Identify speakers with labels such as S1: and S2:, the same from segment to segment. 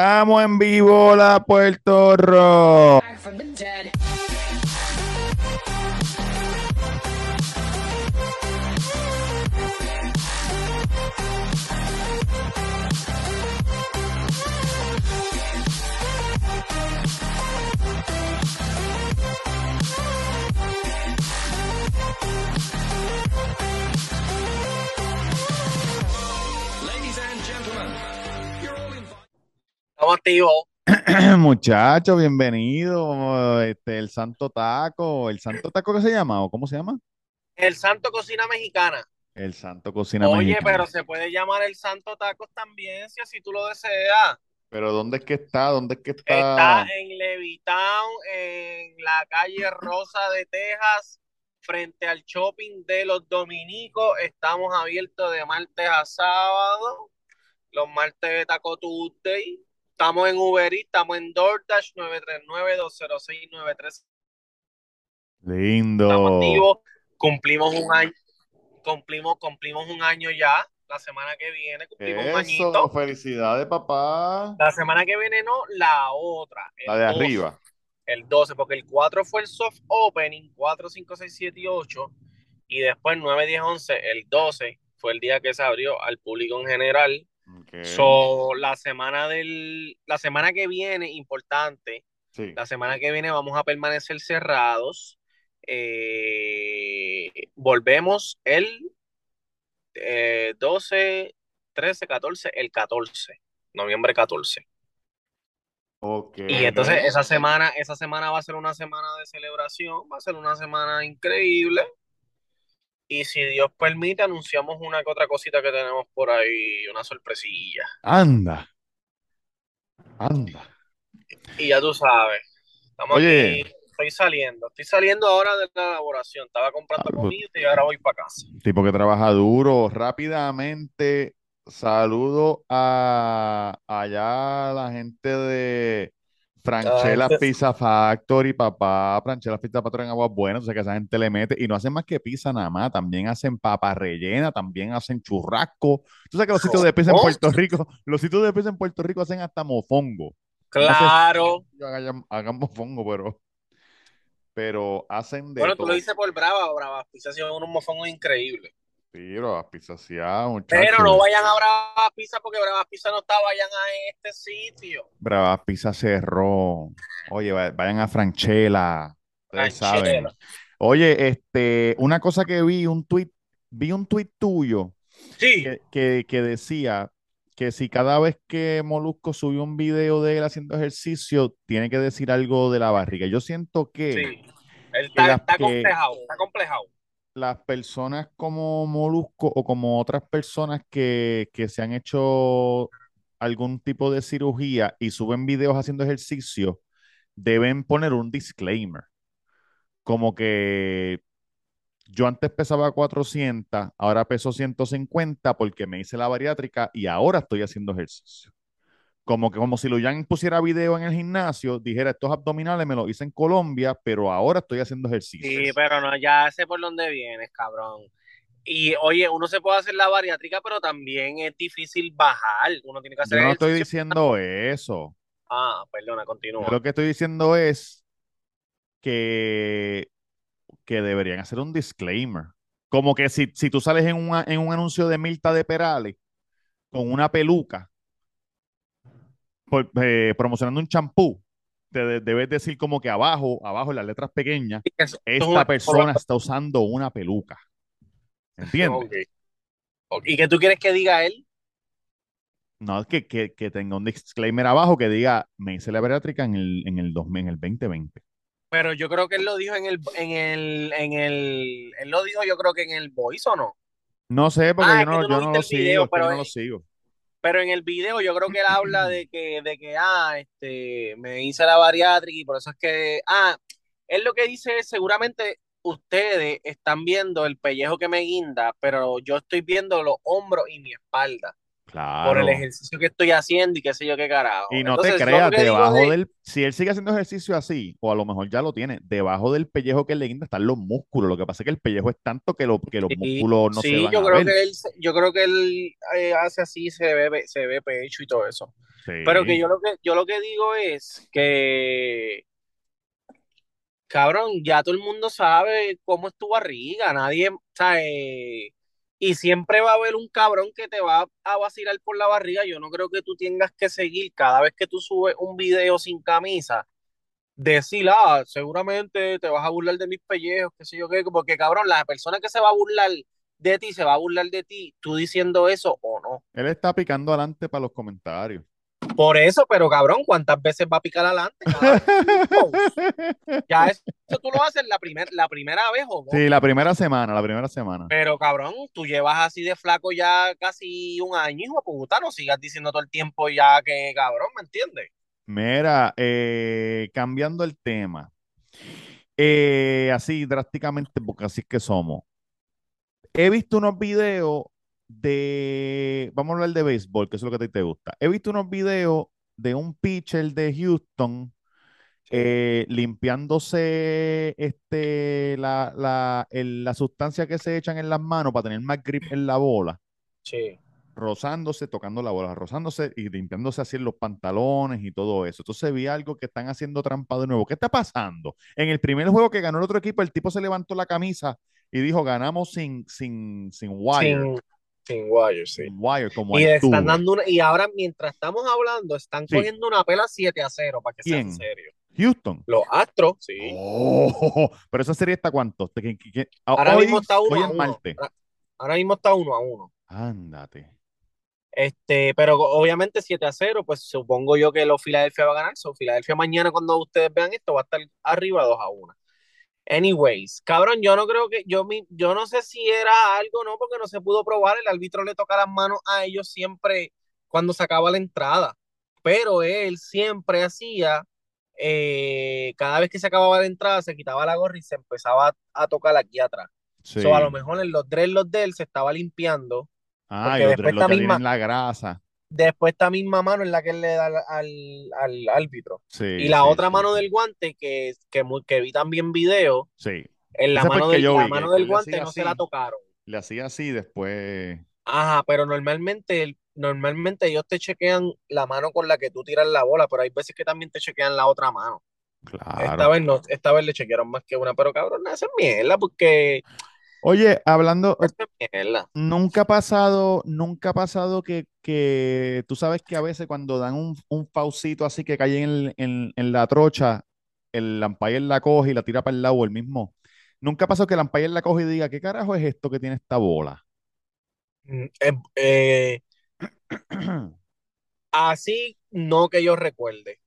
S1: Estamos en vivo, la Puerto Rico.
S2: Activos.
S1: Muchachos, bienvenido. Este, el Santo Taco. ¿El Santo Taco qué se llama? ¿O cómo se llama?
S2: El Santo Cocina Mexicana.
S1: El Santo Cocina
S2: Oye,
S1: Mexicana.
S2: pero se puede llamar el Santo Tacos también, si así tú lo deseas.
S1: Pero ¿dónde es que está? ¿Dónde es que está?
S2: Está en Levittown, en la calle Rosa de Texas, frente al shopping de los dominicos. Estamos abiertos de martes a sábado, los martes de Taco Tuesday. Estamos en Uber Eats, estamos en DoorDash 939-206-93. Estamos
S1: Lindo.
S2: activos. Cumplimos un año, cumplimos, cumplimos un año ya. La semana que viene cumplimos un añito.
S1: Eso, felicidades, papá.
S2: La semana que viene no, la otra.
S1: La de
S2: 12,
S1: arriba.
S2: El 12, porque el 4 fue el soft opening, 4, 5, 6, 7 y 8. Y después 9, 10, 11, el 12 fue el día que se abrió al público en general. So, la semana del, la semana que viene, importante,
S1: Sí.
S2: la semana que viene vamos a permanecer cerrados. Eh, volvemos el eh, 12, 13, 14, el 14, noviembre 14.
S1: Ok.
S2: Y entonces esa semana, esa semana va a ser una semana de celebración, va a ser una semana increíble. Y si Dios permite, anunciamos una que otra cosita que tenemos por ahí, una sorpresilla.
S1: Anda. Anda.
S2: Y ya tú sabes, estamos
S1: Oye.
S2: aquí, estoy saliendo, estoy saliendo ahora de la elaboración, estaba comprando
S1: Ah, pues-
S2: comida y ahora voy para casa.
S1: Tipo que trabaja duro. Rápidamente, saludo a allá a la gente de Franchella
S2: gente-
S1: Pizza Factory, papá. Franchella Pizza Factory en Aguas Buenas, o sea que esa gente le mete y no hacen más que pizza nada más, también hacen papa rellena, también hacen churrasco. Tú sabes que los sitios de pizza en
S2: ¿Cómo?
S1: Puerto Rico, los sitios de pizza en Puerto Rico hacen hasta mofongo.
S2: Claro.
S1: Yo hagan, hagan mofongo, pero, pero hacen de
S2: Bueno, tú
S1: todo.
S2: lo dices por Brava, Brava Pizza hacen unos mofongos increíbles.
S1: Sí, pero pizzas sí, ah,
S2: Pero
S1: muchachos.
S2: no vayan a Brava Pizza porque Brava Pizza no está, vayan a este sitio.
S1: Brava Pizza cerró. Oye, va- vayan a Franchella. Ustedes saben. Oye, este, una cosa que vi, un tweet, vi un tweet tuyo
S2: Sí,
S1: que, que, que decía que si cada vez que Molusco subió un video de él haciendo ejercicio, tiene que decir algo de la barriga. Yo siento que
S2: sí. Él
S1: que
S2: está, complejado, está complejado.
S1: Las personas como Molusco o como otras personas que, que se han hecho algún tipo de cirugía y suben videos haciendo ejercicio, deben poner un disclaimer. Como que yo antes pesaba 400, ahora peso 150 porque me hice la bariátrica y ahora estoy haciendo ejercicio. Como que como si Luyan pusiera video en el gimnasio, dijera estos abdominales me los hice en Colombia, pero ahora estoy haciendo ejercicio.
S2: Sí, pero no, ya sé por dónde vienes, cabrón. Y oye, uno se puede hacer la bariátrica, pero también es difícil bajar. Uno tiene que hacer
S1: Yo no estoy diciendo eso.
S2: Ah, perdona,
S1: Yo
S2: continúa.
S1: lo que estoy diciendo es que, que deberían hacer un disclaimer. Como que si, si tú sales en, una- en un anuncio de Milta de Perales con una peluca por- eh, promocionando un champú, te de- debes decir como que abajo, abajo en las letras pequeñas,
S2: es
S1: esta persona está usando una peluca. ¿Entiendes?
S2: ¿Y qué tú quieres que diga él?
S1: No, es que, que, que tenga un disclaimer abajo que diga, me hice la bariátrica en el, en el, 2000 en el 2020.
S2: Pero yo creo que él lo dijo en el, en el, en el, él lo dijo yo creo que en el voice o no.
S1: No sé, porque
S2: Ah,
S1: yo no, yo no lo sigo,
S2: video,
S1: que yo
S2: pero
S1: no lo sigo.
S2: Pero en el video yo creo que él habla de que, de que, ah, este, me hice la bariátrica y por eso es que, ah, él lo que dice es, seguramente ustedes están viendo el pellejo que me guinda, pero yo estoy viendo los hombros y mi espalda. Por el ejercicio que estoy haciendo y qué sé yo qué carajo.
S1: Y no te
S2: Entonces,
S1: creas, debajo del, si él sigue haciendo ejercicio así, o a lo mejor ya lo tiene, debajo del pellejo que le guinda están los músculos. Lo que pasa es que el pellejo es tanto que, lo, que los
S2: Sí,
S1: músculos no
S2: sí,
S1: se van
S2: yo
S1: a
S2: creo
S1: ver.
S2: que él, yo creo que él eh, hace así, se ve, se ve pecho y todo eso.
S1: Sí.
S2: Pero que yo lo que yo lo que digo es que cabrón, ya todo el mundo sabe cómo es tu barriga, nadie, sabe, y siempre va a haber un cabrón que te va a vacilar por la barriga. Yo no creo que tú tengas que seguir cada vez que tú subes un video sin camisa, decir, ah, seguramente te vas a burlar de mis pellejos, qué sé yo qué, porque cabrón, la persona que se va a burlar de ti se va a burlar de ti, tú diciendo eso o no.
S1: Él está picando adelante para los comentarios.
S2: Por eso, pero cabrón, ¿cuántas veces va a picar adelante? Ya eso, eso tú lo haces la, primer, la primera vez o.
S1: Sí, la primera semana, la primera semana.
S2: Pero cabrón, tú llevas así de flaco ya casi un año, hijo de puta, no sigas diciendo todo el tiempo ya que cabrón, ¿me entiendes?
S1: Mira, eh, cambiando el tema, eh, así drásticamente, porque así es que somos. He visto unos videos de, vamos a hablar de béisbol, que eso es lo que a ti te gusta. He visto unos videos de un pitcher de Houston eh, limpiándose este, la, la, el- la sustancia que se echan en las manos para tener más grip en la bola.
S2: Sí.
S1: rozándose, tocando la bola, rozándose y limpiándose así en los pantalones y todo eso. Entonces vi algo que están haciendo trampa de nuevo. ¿Qué está pasando? En el primer juego que ganó el otro equipo, el tipo se levantó la camisa y dijo, ganamos sin, sin, sin wire.
S2: Sin, sin wire, sí.
S1: Sin wire, como
S2: Y están dando una, y ahora mientras estamos hablando, están
S1: Sí.
S2: cogiendo una pela 7 a 0, para que sea en
S1: ¿Quién?
S2: serio.
S1: Houston.
S2: Los Astros, sí.
S1: Oh, pero esa serie está cuánto? ¿De qué- qué- qué? Ah,
S2: ahora
S1: hoy,
S2: mismo está uno a uno. Ahora, ahora mismo está uno a uno.
S1: Ándate.
S2: Este, pero obviamente 7 a 0, pues supongo yo que los Philadelphia va a ganar. So, Philadelphia mañana cuando ustedes vean esto va a estar arriba 2 a 1. Anyways, cabrón, yo no creo que, yo, mi- yo no sé si era algo, no, porque no se pudo probar. El árbitro le toca las manos a ellos siempre cuando se acaba la entrada. Pero él siempre hacía, eh, cada vez que se acababa la entrada, se quitaba la gorra y se empezaba a, a tocar aquí atrás.
S1: Sí.
S2: So, a lo mejor en los dreadlocks de él se estaba limpiando.
S1: Ah, y los
S2: después
S1: dreadlocks
S2: misma-
S1: la grasa.
S2: Después esta misma mano es la que él le da al, al, al árbitro.
S1: Sí,
S2: Y la
S1: sí,
S2: otra
S1: sí,
S2: mano del guante, que, que, que vi también video,
S1: Sí.
S2: en la mano, del, la
S1: vi,
S2: mano del guante no se la tocaron.
S1: Le hacía así, después.
S2: Ajá, pero normalmente, normalmente ellos te chequean la mano con la que tú tiras la bola, pero hay veces que también te chequean la otra mano. Esta
S1: Claro.
S2: vez no, esta vez le chequearon más que una, pero cabrón, esa es mierda, porque
S1: Oye, hablando,
S2: esa es mierda.
S1: nunca ha pasado, nunca ha pasado que, que tú sabes que a veces cuando dan un, un faucito así que cae en, en- en la trocha, el umpire la coge y la tira para el lado el mismo. Nunca ha pasado que el umpire la coge y diga, ¿qué carajo es esto que tiene esta bola?
S2: Mm, eh, eh, así no que yo recuerde.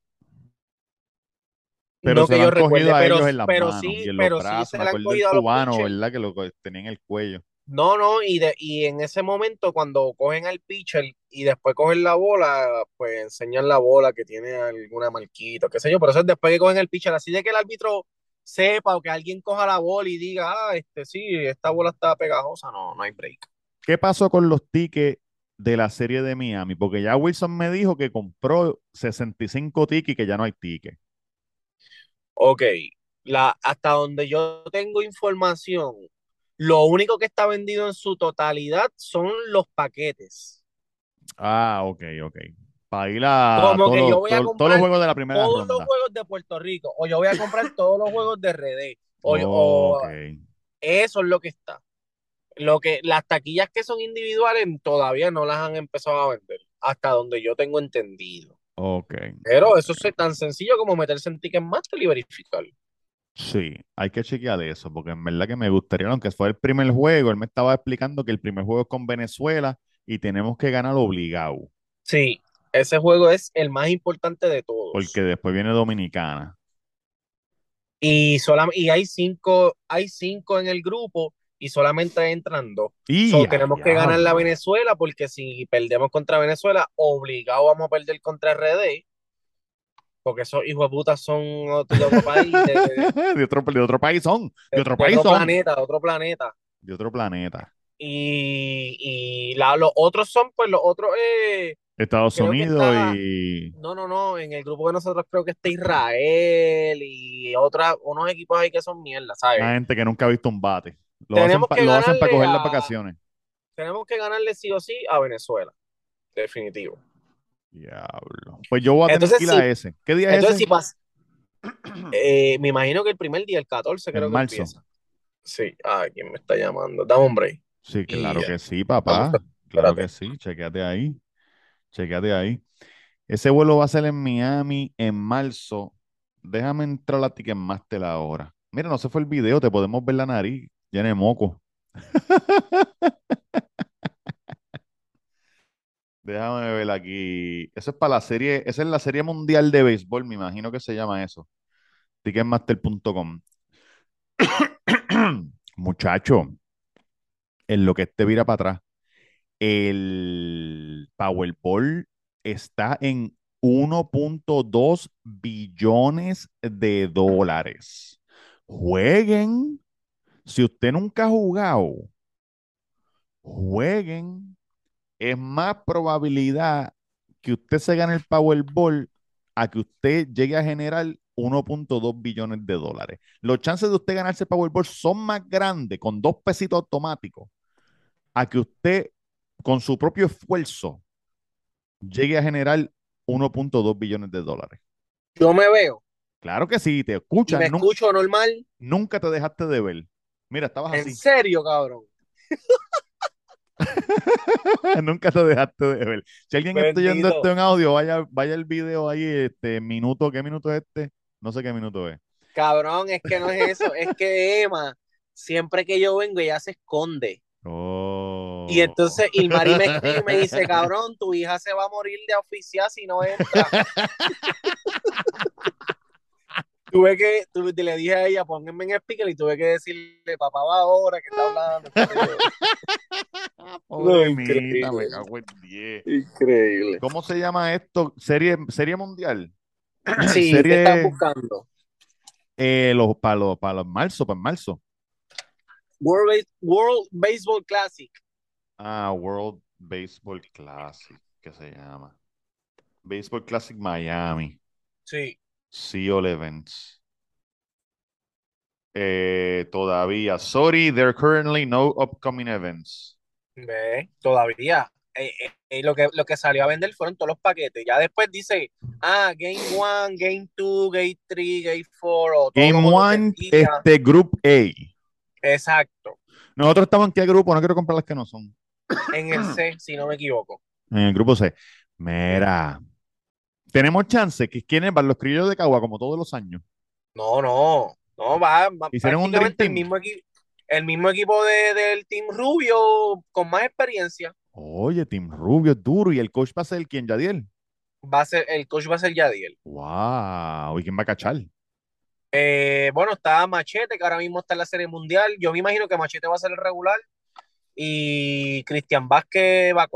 S1: Pero
S2: no
S1: se
S2: que
S1: lo
S2: yo
S1: han cogido
S2: recuerde,
S1: a
S2: pero,
S1: ellos en las
S2: pero
S1: manos
S2: sí,
S1: y en los
S2: pero sí
S1: brazos.
S2: se
S1: Me
S2: le han
S1: acuerdo del
S2: cogido a los
S1: cubano,
S2: pitchers.
S1: ¿verdad? Que lo co- tenía en el cuello.
S2: No, no, y, de, y en ese momento cuando cogen al pitcher y después cogen la bola, pues enseñan la bola que tiene alguna marquita, qué sé yo, pero eso es después que cogen el pitcher, así de que el árbitro sepa o que alguien coja la bola y diga, ah, este sí, esta bola está pegajosa, no, no hay break.
S1: ¿Qué pasó con los tickets de la serie de Miami? Porque ya Wilson me dijo que compró 65 tickets y que ya no hay tickets.
S2: Ok, la, hasta donde yo tengo información, lo único que está vendido en su totalidad son los paquetes.
S1: Ah, ok, ok. Para ir a
S2: Como
S1: todos,
S2: que yo
S1: los-
S2: voy a
S1: todos-
S2: comprar
S1: todos los juegos de la primera
S2: Todos los juegos de Puerto Rico, o yo voy a comprar todos los juegos de RD, o, o-
S1: Ok.
S2: eso es lo que está. Lo que, las taquillas que son individuales todavía no las han empezado a vender, hasta donde yo tengo entendido.
S1: Ok.
S2: Pero eso es tan sencillo como meterse en Ticketmaster y verificar.
S1: Sí, hay que chequear eso, porque en verdad que me gustaría, aunque fue el primer juego, él me estaba explicando que el primer juego es con Venezuela y tenemos que ganar obligado,
S2: Sí, ese juego es el más importante de todos.
S1: porque después viene Dominicana.
S2: Y, solam- y hay cinco, hay cinco en el grupo y solamente entran dos.
S1: Y
S2: So,
S1: a
S2: tenemos que ganar la. Venezuela porque si perdemos contra Venezuela, obligado vamos a perder contra RD. Porque esos hijos de puta son de otro país, de,
S1: otro, de otro país son, de otro país
S2: otro
S1: son,
S2: planeta, de otro planeta.
S1: de otro planeta.
S2: Y, y la- los otros son, pues los otros, eh,
S1: Estados
S2: creo
S1: Unidos
S2: está,
S1: y
S2: no, no, no, en el grupo de nosotros creo que está Israel y otras, unos equipos ahí que son mierda, ¿sabes?
S1: la gente que nunca ha visto un bate. Lo hacen,
S2: Tenemos
S1: pa-
S2: que
S1: lo hacen para coger las vacaciones.
S2: tenemos que ganarle sí o sí a Venezuela, definitivo.
S1: Diablo. Pues yo voy a tener
S2: Entonces,
S1: que ir a ese. ¿Qué día es
S2: entonces
S1: ese?
S2: si pasa, eh, me imagino que el primer día, el 14
S1: En
S2: creo que
S1: marzo.
S2: empieza. Sí, ah, ¿quién me está llamando? Dame un break.
S1: Sí, claro
S2: Y,
S1: que sí, papá. Claro que sí. Chequéate ahí. Chequéate ahí. Ese vuelo va a ser en Miami en marzo. Déjame entrar a Ticketmaster ahora. Mira, no se fue el video, te podemos ver la nariz de moco. Déjame ver aquí. Eso es para la serie, esa es la serie mundial de béisbol, me imagino que se llama eso. Ticketmaster.com. Muchacho, en lo que este vira para atrás, el Powerball está en 1.2 billones de dólares. Jueguen. Si usted nunca ha jugado, jueguen. Es más probabilidad que usted se gane el Powerball a que usted llegue a generar 1.2 billones de dólares. Los chances de usted ganarse el Powerball son más grandes con dos pesitos automáticos a que usted con su propio esfuerzo llegue a generar 1.2 billones de dólares.
S2: Yo me veo
S1: Claro que sí, te
S2: y
S1: escuchan,
S2: me escucho normal.
S1: nunca te dejaste de ver. Mira, estabas
S2: En
S1: así,
S2: serio, cabrón.
S1: nunca te dejaste de ver. Si alguien está oyendo esto en audio, vaya, vaya el video ahí, este minuto, ¿qué minuto es este? No sé qué minuto es.
S2: Cabrón, es que no es eso, es que Emma, siempre que yo vengo, ella se esconde.
S1: Oh.
S2: Y entonces Ilmari me escribe y me dice, cabrón, tu hija se va a morir de oficial si no entra. tuve que, tuve- le dije a ella, pónganme en speaker y tuve que decirle, papá va ahora que está hablando. qué yo.
S1: Pobre
S2: No,
S1: mita,
S2: increíble.
S1: me cago en 10.
S2: Increíble.
S1: ¿Cómo se llama esto? ¿Serie, serie mundial?
S2: Sí, ¿qué
S1: Serie-
S2: estás buscando?
S1: Eh, los, para los, para los marzo, para marzo.
S2: World, Base- World Baseball Classic.
S1: Ah, World Baseball Classic, que se llama. Baseball Classic Miami.
S2: Sí.
S1: Seal Events. Eh, todavía. Sorry, there are currently no upcoming events.
S2: Ve, todavía. Eh, eh, eh, lo, que, lo que salió a vender fueron todos los paquetes. Ya después dice, ah, Game 1, Game 2, Game 3, Game 4. O todo
S1: Game
S2: lo que
S1: One,
S2: vendía.
S1: este Group A.
S2: Exacto.
S1: Nosotros estamos en qué grupo, no quiero comprar las que no son.
S2: En el C, si no me equivoco.
S1: En el grupo C. Mira, tenemos chance que quieren para los criollos de Cagua como todos los años.
S2: No, no. No, va, va
S1: Hicieron un Dream
S2: el mismo, equipo el mismo equipo de, del Team Rubio con más experiencia.
S1: Oye, Team Rubio es duro y el coach va a ser quién, Yadiel.
S2: Va a ser, el coach va a ser Yadiel.
S1: Wow, ¿y quién va a cachar?
S2: Eh, bueno, está Machete, que ahora mismo está en la Serie Mundial. Yo me imagino que Machete va a ser el regular. Y Cristian Vázquez va a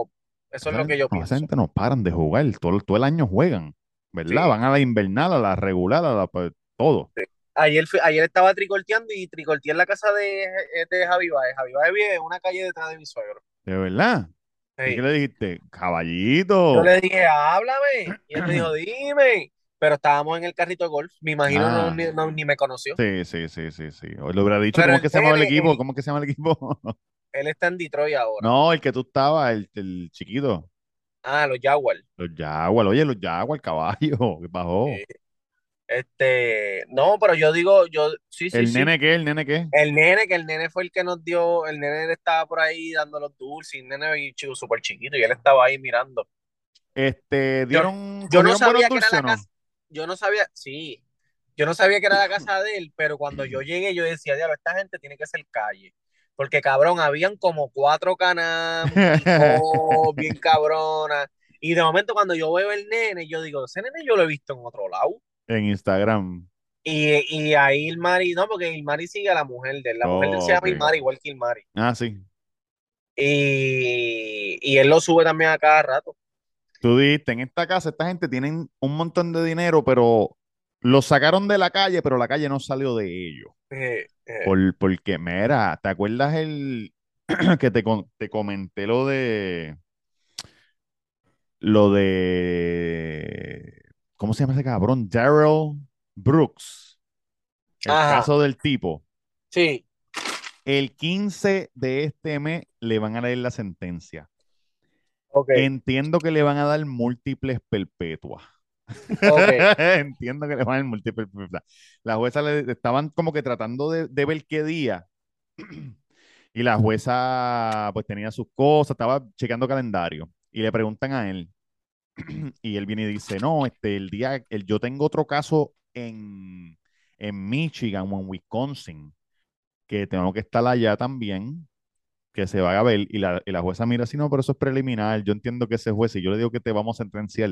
S2: Eso es lo que yo pienso.
S1: gente no paran de jugar, todo, todo el año juegan, ¿verdad?
S2: Sí.
S1: Van a la invernal, a la regular, a la pues, todo.
S2: Ayer, ayer estaba tricorteando y tricorteé en la casa de, de Javi Baez. Javi Baez vive en una calle detrás de mi suegro.
S1: ¿De verdad? ¿Y qué le dijiste? Caballito.
S2: Yo le dije, háblame. Y él me dijo, dime. Pero estábamos en el carrito de golf. Me imagino
S1: Ah.
S2: no, ni, no- ni me conoció.
S1: Sí, sí, sí, sí, sí. O le hubiera dicho
S2: Pero
S1: cómo es que se llama el equipo, cómo que se llama el equipo.
S2: Él está en Detroit ahora.
S1: No, el que tú estabas, el, el chiquito.
S2: Ah, los Jaguars.
S1: Los Jaguars, oye, los Jaguars, caballo, ¿qué bajó?
S2: Sí. Este, no, pero yo digo, yo, sí, sí,
S1: ¿El
S2: sí.
S1: nene qué? ¿El nene qué?
S2: El nene, que el nene fue el que nos dio, el nene estaba por ahí dando los dulces, y el nene y chico súper chiquito, y él estaba ahí mirando.
S1: Este, dieron,
S2: Yo no sabía que era la
S1: no?
S2: casa, yo no sabía, sí, yo no sabía que era la casa de él, pero cuando yo llegué yo decía, diablo, esta gente tiene que ser calle. Porque cabrón, habían como cuatro canas, bien cabronas. Y de momento cuando yo veo el nene, yo digo, ese nene yo lo he visto en otro lado.
S1: En Instagram.
S2: Y, y ahí Ilmari, no, porque Ilmari sigue a la mujer de él. La mujer de él se llama
S1: Ok.
S2: Ilmari, igual que Ilmari.
S1: Ah, sí.
S2: Y, y él lo sube también a cada rato.
S1: Tú dijiste, en esta casa esta gente tienen un montón de dinero, pero lo sacaron de la calle, pero la calle no salió de ellos.
S2: Eh, eh,
S1: Por, porque, mira, ¿te acuerdas el, que te, te comenté lo de, lo de, ¿cómo se llama ese cabrón? Daryl Brooks, el
S2: Ajá,
S1: caso del tipo.
S2: sí,
S1: El 15 de este mes le van a leer la sentencia.
S2: ok,
S1: Entiendo que le van a dar múltiples perpetuas. Entiendo que le van múltiples perpetuas. La jueza le estaban como que tratando de, de ver qué día. Y la jueza pues tenía sus cosas, estaba chequeando calendario. Y le preguntan a él. Y él viene y dice, no, este, el día, el, yo tengo otro caso en, en Michigan o en Wisconsin, que tengo que estar allá también que se va a ver y la, y la jueza mira así, no, pero eso es preliminar, yo entiendo que ese juez, si yo le digo que te vamos a sentenciar,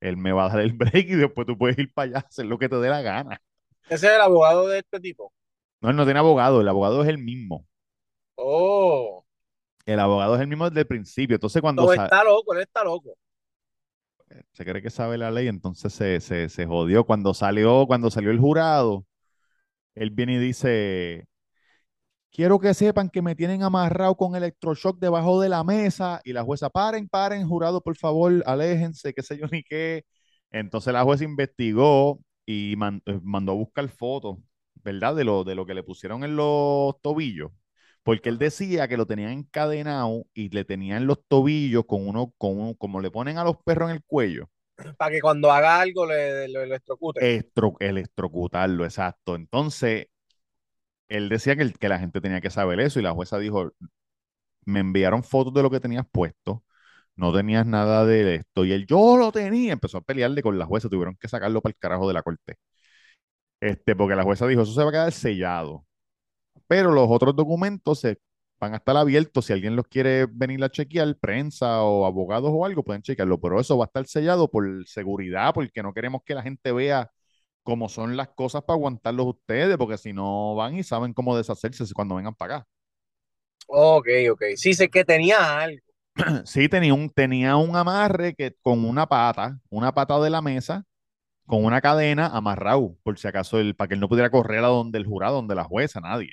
S1: él me va a dar el break y después tú puedes ir para allá a hacer lo que te dé la gana.
S2: Ese es el abogado de este tipo.
S1: No, él no tiene abogado, el abogado es el mismo.
S2: Oh,
S1: El abogado es el mismo desde el principio. Entonces, cuando
S2: no está loco, él está loco.
S1: se cree que sabe la ley, entonces se, se, se jodió. Cuando salió, cuando salió el jurado, él viene y dice, Quiero que sepan que me tienen amarrado con electroshock debajo de la mesa y la jueza, paren, paren, jurado, por favor, aléjense, qué sé yo ni qué. Entonces la jueza investigó y man- eh, mandó a buscar fotos, ¿verdad? De lo, de lo que le pusieron en los tobillos. Porque él decía que lo tenían encadenado y le tenían los tobillos con uno, con uno, como le ponen a los perros en el cuello,
S2: Para que cuando haga algo le, lo electrocute.
S1: estro- electrocutarlo, exacto. Entonces, él decía que, la gente tenía que saber eso y la jueza dijo, me enviaron fotos de lo que tenías puesto, no tenías nada de esto, y él, yo lo tenía, empezó a pelearle con la jueza, tuvieron que sacarlo para el carajo de la corte, este, porque la jueza dijo, eso se va a quedar sellado, pero los otros documentos se van a estar abiertos, si alguien los quiere venir a chequear, prensa o abogados o algo, pueden chequearlo, pero eso va a estar sellado por seguridad, porque no queremos que la gente vea cómo son las cosas para aguantarlos ustedes, porque si no van y saben cómo deshacerse cuando vengan para acá.
S2: Ok, ok. Sí, sé que tenía algo.
S1: Sí, tenía un, tenía un amarre que con una pata, una pata de la mesa, con una cadena amarrado, por si acaso, el, para que él no pudiera correr a donde el jurado, donde la jueza, nadie.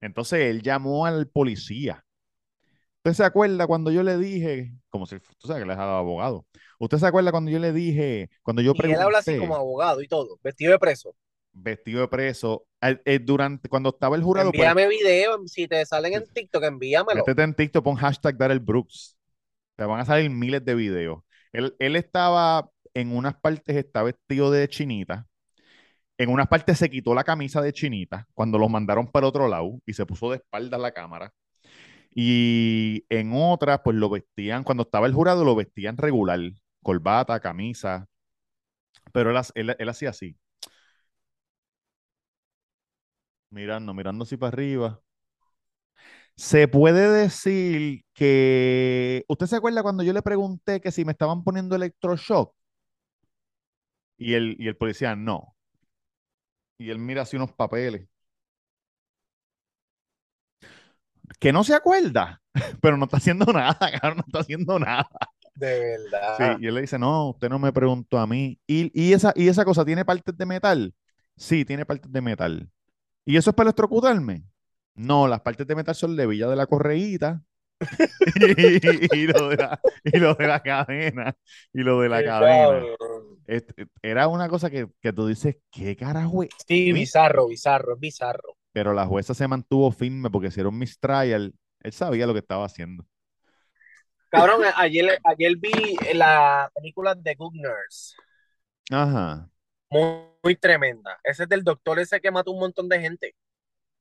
S1: Entonces él llamó al policía. ¿Usted se acuerda cuando yo le dije, como si, tú sabes que él es abogado, ¿usted se acuerda cuando yo le dije, cuando yo
S2: Y él habla así como
S1: pregunté,
S2: abogado y todo, vestido de preso.
S1: vestido de preso, eh, durante, cuando estaba el jurado, pues,
S2: Envíame video, si te salen en TikTok, envíamelo.
S1: métete en TikTok, pon hashtag Darrell Brooks. Te van a salir miles de videos. Él, él estaba, en unas partes está vestido de chinita, en unas partes se quitó la camisa de chinita cuando lo mandaron para otro lado y se puso de espaldas la cámara. Y en otras, pues lo vestían, cuando estaba el jurado, lo vestían regular, corbata, camisa, pero él, ha- él, él hacía así, mirando, mirando así para arriba. Se puede decir que, ¿usted se acuerda cuando yo le pregunté que si me estaban poniendo electroshock? Y el, y el policía, no. Y él mira así unos papeles. Que no se acuerda, pero no está haciendo nada, cabrón, no está haciendo nada.
S2: De
S1: Sí,
S2: verdad.
S1: y él le dice, no, usted no me preguntó a mí. Y, y esa, y esa cosa, ¿tiene partes de metal? Sí, tiene partes de metal. ¿Y eso es para electrocutarme? No, las partes de metal son levillas de la correíta y, y lo de la, y lo de la cadena. Y lo de la cadena. Este, era una cosa que, que tú dices, ¿qué carajo es?
S2: Sí, bizarro, bizarro, es bizarro.
S1: Pero la jueza se mantuvo firme porque si era un mistrial, él sabía lo que estaba haciendo.
S2: Cabrón, ayer, ayer vi la película The Good Nurse.
S1: Ajá.
S2: Muy, muy tremenda. Ese es del doctor ese que mató un montón de gente.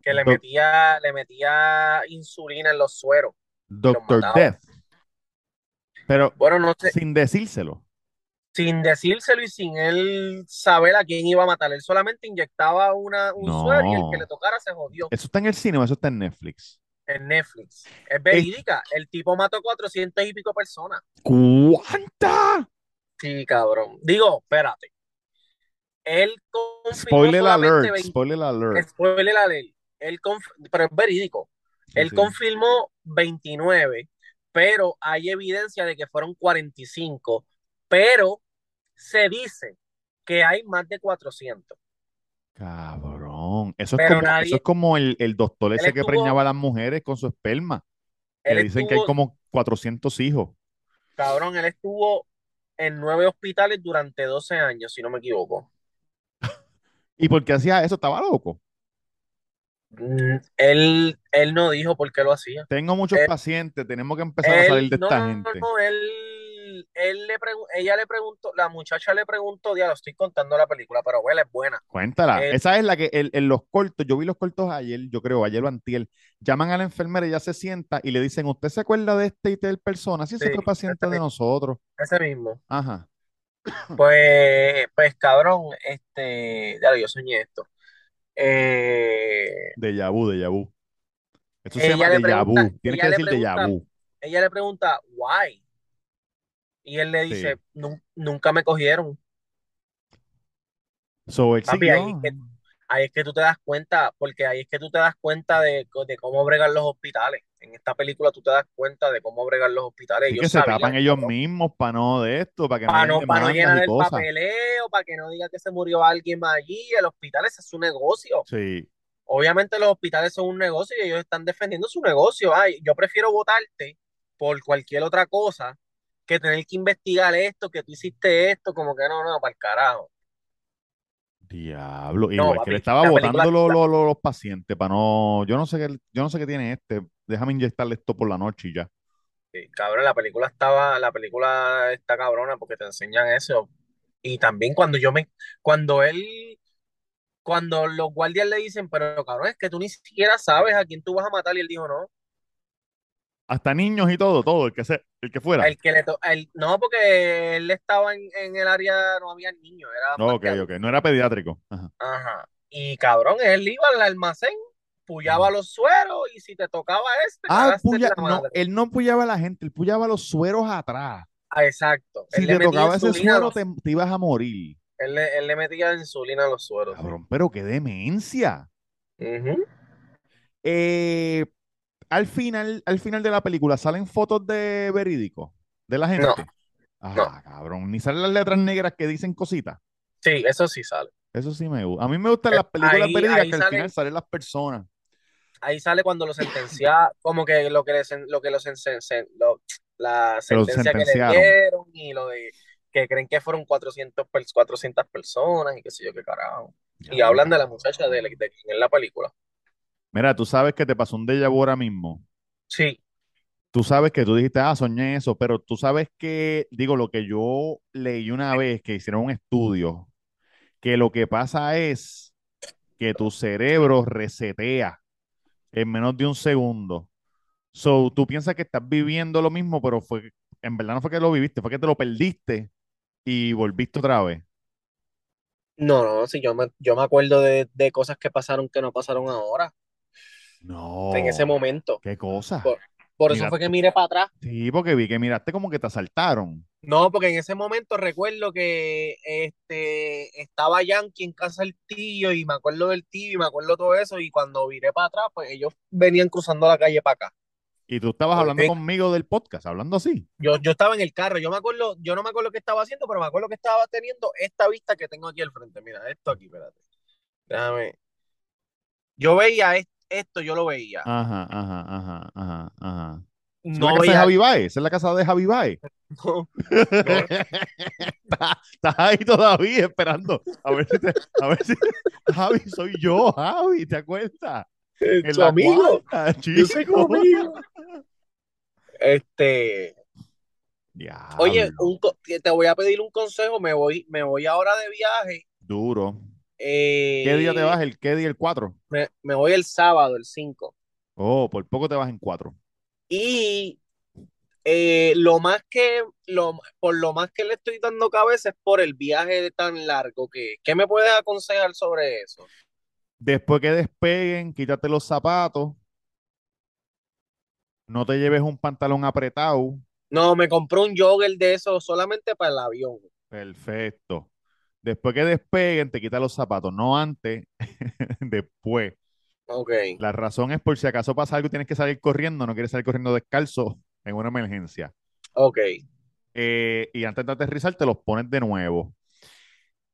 S2: Que le metía, le metía insulina en los sueros.
S1: Doctor. Death. Pero
S2: Bueno, no sé,
S1: sin decírselo.
S2: Sin decírselo y sin él saber a quién iba a matar. Él solamente inyectaba una, un
S1: No.
S2: suero y el que le tocara se jodió.
S1: ¿Eso está en el cine o eso está en Netflix?
S2: En Netflix. Es verídica. El tipo mató 400 y pico personas.
S1: ¿Cuánta?
S2: Sí, cabrón. Digo, espérate. Él
S1: Spoiler alert,
S2: 20
S1: spoiler alert.
S2: Spoiler alert. Él conf- pero es verídico.
S1: Sí,
S2: Él
S1: sí.
S2: confirmó 29, pero hay evidencia de que fueron 45, pero se dice que hay más de 400.
S1: Cabrón, eso es
S2: Pero
S1: como,
S2: nadie-
S1: eso es como el, el doctor ese que preñaba a las mujeres con su esperma, que dicen que hay como 400 hijos.
S2: Cabrón, él estuvo en nueve hospitales durante 12 años, si no me equivoco.
S1: ¿Y por qué hacía eso? Estaba loco.
S2: Mm, Él, él no dijo por qué lo hacía.
S1: Tengo muchos
S2: Él-
S1: pacientes, tenemos que empezar a salir de
S2: no,
S1: esta
S2: no,
S1: gente.
S2: no, él, él le ella le preguntó, la muchacha le preguntó, ya lo estoy contando la película, pero bueno, es buena.
S1: Cuéntala.
S2: Él-
S1: Esa es la que en, en los cortos, yo vi los cortos ayer, yo creo, ayer o antier, llaman a la enfermera, ella se sienta y le dicen, ¿usted se acuerda de este y tal persona? Sí,
S2: Sí,
S1: fue paciente de
S2: mismo.
S1: nosotros.
S2: Ese mismo.
S1: Ajá.
S2: Pues, pues cabrón, este, ya yo soñé esto. Eh,
S1: Déjà vu, déjà vu. Esto se llama vu.
S2: pregunta-
S1: Tienes que decir
S2: pregunta-
S1: vu.
S2: ella le pregunta, why? Y él le dice, "Nun- nunca me cogieron.
S1: So,
S2: Papi, ahí es que- Ahí es que tú te das cuenta, porque ahí es que tú te das cuenta de, de cómo bregan los hospitales. En esta película tú te das cuenta de cómo bregan los hospitales. Ellos
S1: que se tapan ellos mismos para no de esto, para que hayan
S2: no, para no llenar el
S1: cosas.
S2: papeleo, para que no diga que se murió alguien allí. El hospital ese es su negocio.
S1: Sí.
S2: Obviamente los hospitales son un negocio y ellos están defendiendo su negocio. Ay, yo prefiero votarte por cualquier otra cosa que tener que investigar esto, que tú hiciste esto, como que no, no, para el carajo.
S1: Diablo.
S2: No,
S1: que
S2: papi,
S1: le estaba botando lo- lo- lo- los pacientes para no. Yo no sé qué, yo no sé qué tiene este. Déjame inyectarle esto por la noche y ya.
S2: Sí, cabrón, la película estaba, la película está cabrona porque te enseñan eso. Y también cuando yo me, cuando él, cuando los guardias le dicen, pero cabrón, es que tú ni siquiera sabes a quién tú vas a matar, y él dijo, no,
S1: Hasta niños y todo, todo, el que se, el que fuera.
S2: el que le to- el- no, porque él estaba en, en el área, no había niños, era
S1: No, ok, ok. No era pediátrico. Ajá.
S2: Ajá. Y cabrón, él iba al almacén, puyaba los sueros y si te tocaba este,
S1: Ah, puya- no, él no puyaba a la gente, él puyaba los sueros atrás.
S2: Ah, exacto.
S1: Si
S2: Él
S1: te tocaba ese suero,
S2: los-
S1: te, te ibas a morir.
S2: él, le, él le metía insulina a los sueros.
S1: Cabrón, pero qué demencia.
S2: Ujú.
S1: Eh, al final, al final de la película, ¿salen fotos de verídico de la gente?
S2: No,
S1: Ah,
S2: no.
S1: cabrón. Ni salen las letras negras que dicen cositas.
S2: Sí, eso sí sale.
S1: Eso sí me gusta. A mí me gustan
S2: Eh,
S1: las películas
S2: ahí-
S1: verídicas
S2: ahí
S1: que al final salen las personas.
S2: Ahí sale cuando lo sentencia, como que lo que le sen- lo que lo sen- sen- sen- lo- la sentencia que le dieron y lo de que creen que fueron 400, pers- 400 personas y qué sé yo qué carajo. Y hablan de la muchacha de, de quien es la película.
S1: Mira, tú sabes que te pasó un déjà vu ahora mismo.
S2: Sí,
S1: Tú sabes que tú dijiste, ah, soñé eso, pero tú sabes que, digo, lo que yo leí una vez que hicieron un estudio, que lo que pasa es que tu cerebro resetea en menos de un segundo. So, tú piensas que estás viviendo lo mismo, pero fue, en verdad no fue que lo viviste, fue que te lo perdiste y volviste otra vez.
S2: no, no, sí, yo me, yo me acuerdo de, de cosas que pasaron que no pasaron ahora,
S1: No.
S2: en ese momento.
S1: ¿Qué cosa?
S2: Por, por eso fue que miré para atrás.
S1: Sí, porque vi que miraste como que te asaltaron.
S2: No, porque en ese momento recuerdo que este estaba Yankee en casa del tío y me acuerdo del tío y me acuerdo todo eso y cuando viré para atrás, pues ellos venían cruzando la calle para acá.
S1: Y tú estabas
S2: ¿Por
S1: hablando conmigo del podcast, hablando así.
S2: Yo, yo estaba en el carro, yo me acuerdo, yo no me acuerdo qué estaba haciendo, pero me acuerdo que estaba teniendo esta vista que tengo aquí al frente. Mira, esto aquí, espérate. Déjame. Yo veía est- esto, yo lo veía.
S1: Ajá, ajá, ajá, ajá, ajá. ¿Esa es la
S2: No
S1: casa de
S2: veía.
S1: Javi Baez? ¿Esa es la casa de Javi Baez?
S2: no,
S1: Estás ahí todavía esperando. A ver si te, a ver si Javi, soy yo, Javi, ¿te acuerdas?
S2: Su
S1: la
S2: amigo.
S1: cuarta,
S2: Yo soy amigo. Este, oye, un co- te voy a pedir un consejo, me voy, me voy ahora de viaje.
S1: duro.
S2: Eh,
S1: ¿Qué día te vas? ¿El qué día? ¿El 4?
S2: Me, me voy el sábado, el 5.
S1: Oh, por poco te vas en 4.
S2: Y eh, lo más que, lo, por lo más que le estoy dando cabeza es por el viaje tan largo que, ¿qué me puedes aconsejar sobre eso?
S1: Después que despeguen, quítate los zapatos. No te lleves un pantalón apretado.
S2: No, me compré un jogger de eso solamente para el avión.
S1: Perfecto. Después que despeguen, te quitas los zapatos, no antes, después.
S2: Ok,
S1: La razón es por si acaso pasa algo y tienes que salir corriendo, no quieres salir corriendo descalzo en una emergencia.
S2: ok,
S1: Eh, y antes de aterrizar, te los pones de nuevo.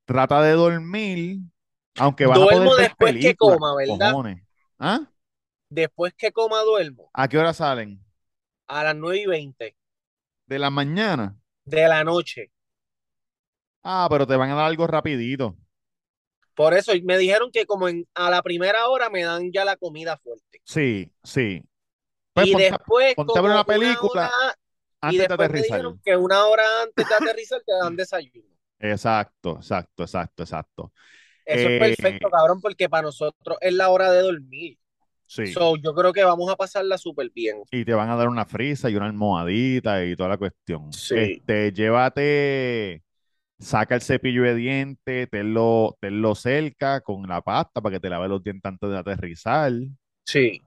S1: Trata de dormir Aunque vas a
S2: Duermo
S1: poder ver
S2: después que coma, ¿verdad?
S1: cojones. ¿Ah?
S2: Después que coma, duermo.
S1: ¿A qué hora salen?
S2: A las 9 y 20
S1: ¿De la mañana?
S2: de la noche.
S1: Ah, pero te van a dar algo rapidito.
S2: Por eso me dijeron que como en, a la primera hora me dan ya la comida fuerte.
S1: Sí, sí. Pues
S2: y
S1: ponte,
S2: después,
S1: ponte una
S2: una
S1: película
S2: hora- y
S1: antes de
S2: después me
S1: aterrizar.
S2: dijeron que una hora antes de aterrizar te dan desayuno.
S1: Exacto, exacto, exacto, exacto.
S2: Eso
S1: Eh,
S2: es perfecto, cabrón, porque para nosotros es la hora de dormir.
S1: Sí.
S2: So, yo creo que vamos a pasarla súper bien.
S1: Y te van a dar una frisa y una almohadita y toda la cuestión.
S2: Sí.
S1: Este, llévate, saca el cepillo de dientes, tenlo, tenlo cerca con la pasta para que te laves los dientes antes de aterrizar.
S2: Sí.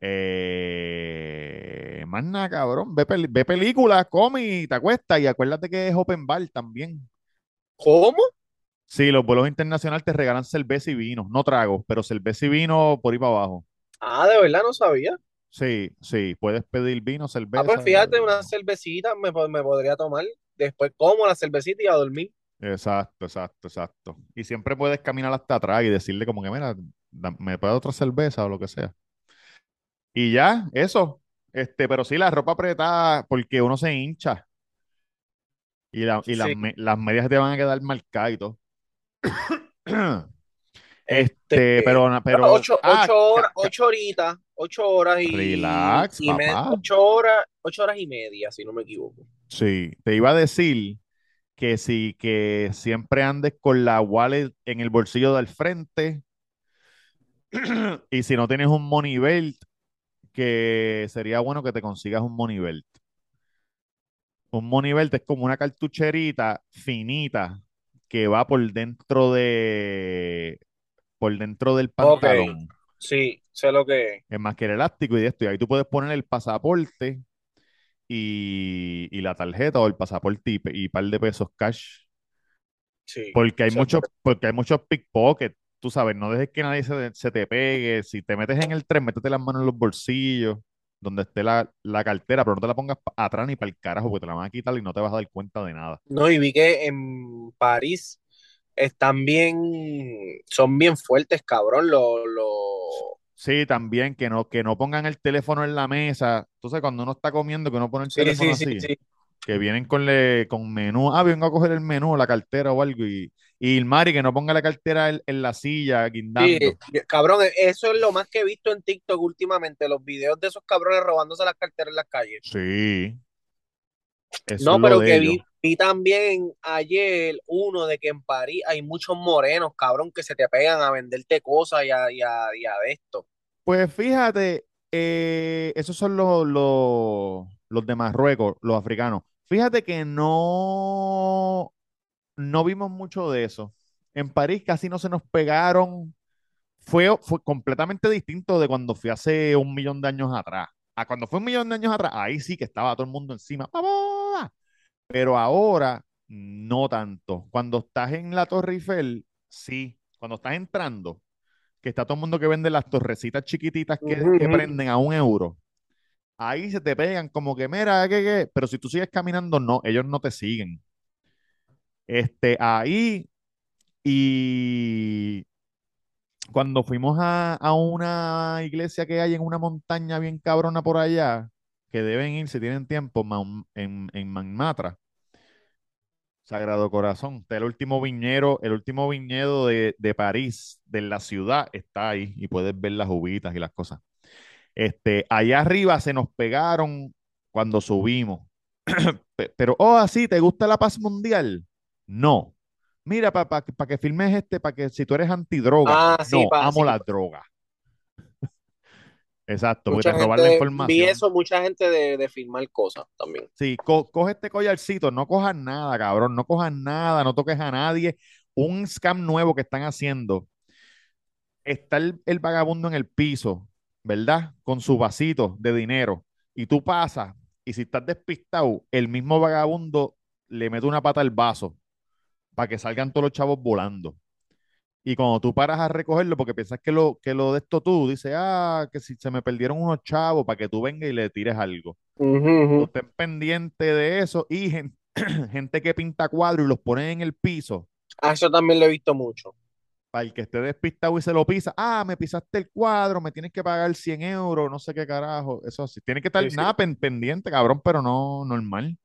S1: Eh, más nada, cabrón. Ve, peli- ve películas, come y te acuestas. Y acuérdate que es open bar también.
S2: ¿Cómo?
S1: Sí, los vuelos internacionales te regalan cerveza y vino. No tragos, pero cerveza y vino por ahí para abajo.
S2: Ah, de verdad no sabía.
S1: Sí, sí. Puedes pedir vino, cerveza.
S2: Ah, pues fíjate, una cervecita me, me podría tomar. Después como la cervecita y a dormir.
S1: Exacto, exacto, exacto. Y siempre puedes caminar hasta atrás y decirle como que, mira, me puede otra cerveza o lo que sea. Y ya, eso. Este, pero sí, la ropa apretada porque uno se hincha. Y, la- y las,
S2: Sí.
S1: me- las medias te van a quedar marcadas y todo.
S2: Este,
S1: Este, pero, pero,
S2: ocho,
S1: ah,
S2: ocho horas,
S1: ca- ca-
S2: ocho horitas, ocho horas y,
S1: Relax,
S2: y ocho horas, ocho horas y media, si no me equivoco.
S1: Sí, te iba a decir que sí, que siempre andes con la wallet en el bolsillo del frente. Y si no tienes un money belt, que sería bueno que te consigas un money belt. Un money belt es como una cartucherita finita que va por dentro de por dentro del pantalón.
S2: Sí, sé lo que es.
S1: Es más que el elástico y de esto. Y ahí tú puedes poner el pasaporte y, y la tarjeta o el pasaporte y, y par de pesos cash.
S2: Sí.
S1: Porque hay muchos, porque hay muchos pickpockets. Tú sabes, no dejes que nadie se, se te pegue. Si te metes en el tren, métete las manos en los bolsillos, donde esté la, la cartera, pero no te la pongas atrás ni para el carajo, porque te la van a quitar y no te vas a dar cuenta de nada.
S2: No, y vi que en París están bien, son bien fuertes, cabrón, los, los-
S1: Sí, también que no, que no pongan el teléfono en la mesa. Entonces, cuando uno está comiendo, que uno pone el
S2: Sí,
S1: teléfono
S2: sí, sí,
S1: así,
S2: sí.
S1: que vienen con, le, con menú. Ah, vengo a coger el menú, la cartera o algo. Y, y el Mari, que no ponga la cartera en, en la silla,
S2: Sí,
S1: guindando.
S2: cabrón, eso es lo más que he visto en TikTok últimamente, los videos de esos cabrones robándose las carteras en las calles.
S1: Sí. Eso
S2: No, pero que vi, vi también ayer uno de que en París hay muchos morenos, cabrón, que se te pegan a venderte cosas y a, y a, y a esto.
S1: Pues fíjate, eh, esos son los, los, los de Marruecos, los africanos. Fíjate que no, no vimos mucho de eso. En París casi no se nos pegaron. Fue, fue completamente distinto de cuando fui hace un millón de años atrás. A cuando fue un millón de años atrás, ahí sí que estaba todo el mundo encima. ¡Vamos! Pero ahora no tanto. Cuando estás en la Torre Eiffel, sí. Cuando estás entrando, que está todo el mundo que vende las torrecitas chiquititas que, que prenden a un euro. Ahí se te pegan como que, mira, ¿qué, qué? Pero si tú sigues caminando, no, ellos no te siguen. Este, ahí y cuando fuimos a, a una iglesia que hay en una montaña bien cabrona por allá, que deben ir si tienen tiempo, en, en Manmatra, Sagrado Corazón, está el último viñero, el último viñedo de, de París, de la ciudad, está ahí y puedes ver las uvitas y las cosas. Este, allá arriba se nos pegaron cuando subimos. Pe- Pero, oh, así, ¿te gusta la paz mundial? No. Mira, para que filmes este, para que si tú eres antidroga,
S2: Ah, sí,
S1: no,
S2: pa,
S1: amo
S2: sí.
S1: la droga. Exacto, porque
S2: Mucha
S1: te roban la
S2: gente, vi
S1: información.
S2: eso, mucha gente de, de filmar cosas también.
S1: Sí, co- coge este collarcito, no cojas nada, cabrón, no cojas nada, no toques a nadie. Un scam nuevo que están haciendo. Está el, el vagabundo en el piso, ¿verdad? Con su vasito de dinero. Y tú pasas, y si estás despistado, el mismo vagabundo le mete una pata al vaso para que salgan todos los chavos volando. Y cuando tú paras a recogerlo, porque piensas que lo, que lo de esto tú, dices, ah, que si se me perdieron unos chavos, para que tú vengas y le tires algo.
S2: Ujú, ujú.
S1: Estén pendientes de eso y gen- gente, que pinta cuadros y los pone en el piso.
S2: Ah, eso también lo he visto mucho.
S1: para el que esté despistado y se lo pisa, ah, me pisaste el cuadro, me tienes que pagar 100 euros, no sé qué carajo, eso sí, tiene que estar
S2: Sí, sí.
S1: nada pen- pendiente, cabrón, pero no normal.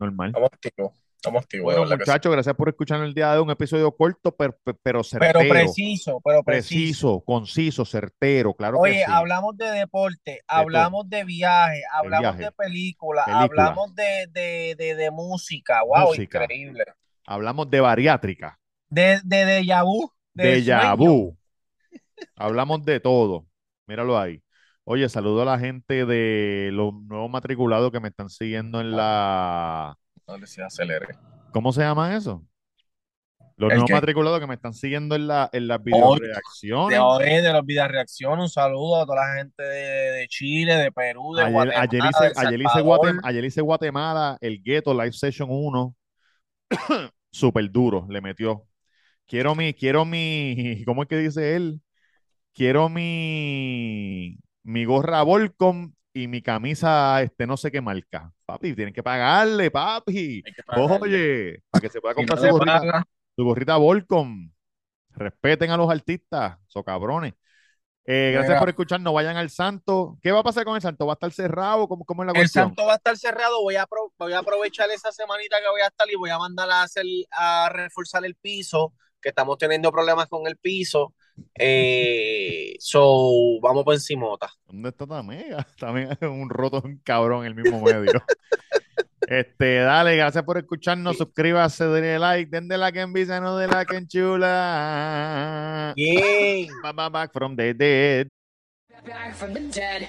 S1: Normal.
S2: Activos, estamos activos,
S1: Bueno,
S2: de sí.
S1: muchachos, gracias por escuchar el día de hoy, un episodio corto, pero, pero certero,
S2: Pero preciso, pero preciso.
S1: preciso, conciso, certero, claro
S2: Oye,
S1: que sí.
S2: hablamos de deporte, hablamos de viaje, hablamos
S1: viaje.
S2: de película,
S1: Película.
S2: hablamos de, de, de, de música. Wow,
S1: Música.
S2: increíble.
S1: Hablamos de bariátrica,
S2: De, de déjà vu.
S1: de vu. Hablamos de todo. Míralo ahí. Oye, saludo a la gente de los nuevos matriculados que me están siguiendo en la...
S2: No se acelere.
S1: ¿Cómo se llama eso? Los
S2: ¿El
S1: nuevos
S2: qué?
S1: matriculados que me están siguiendo en la en las videoreacciones.
S2: De hoy, de Reacción, un saludo a toda la gente de, de Chile, de Perú, de
S1: Ayer,
S2: Guatemala,
S1: ayer hice, ayer hice
S2: Salvador.
S1: Guatem- ayer hice Guatemala, el Ghetto Live Session 1. Súper duro, le metió. Quiero mi, quiero mi, ¿cómo es que dice él? Quiero mi, mi gorra Volcom y mi camisa, este, no sé qué marca. Papi, tienen que pagarle, papi.
S2: Hay que pagarle.
S1: Oye, para que se pueda
S2: no
S1: comprar
S2: le
S1: su gorrita, su gorrita Volcom. Respeten a los artistas, so cabrones. Eh, gracias por escucharnos. Vayan al Santo. ¿Qué va a pasar con el Santo? ¿Va a estar cerrado? ¿Cómo, cómo es la
S2: El
S1: cuestión?
S2: santo va a estar cerrado. Voy a, apro- voy a aprovechar esa semanita que voy a estar y voy a mandar a hacer a reforzar el piso, que estamos teniendo problemas con el piso. Eh, so, vamos por encimota.
S1: ¿Dónde está Tamega? Tamega es un roto, un cabrón el mismo medio. este, dale, gracias por escucharnos. Suscríbase, denle like, denle like en visa, no de like en chula. Yeah. Back from the dead.
S3: Back from the dead.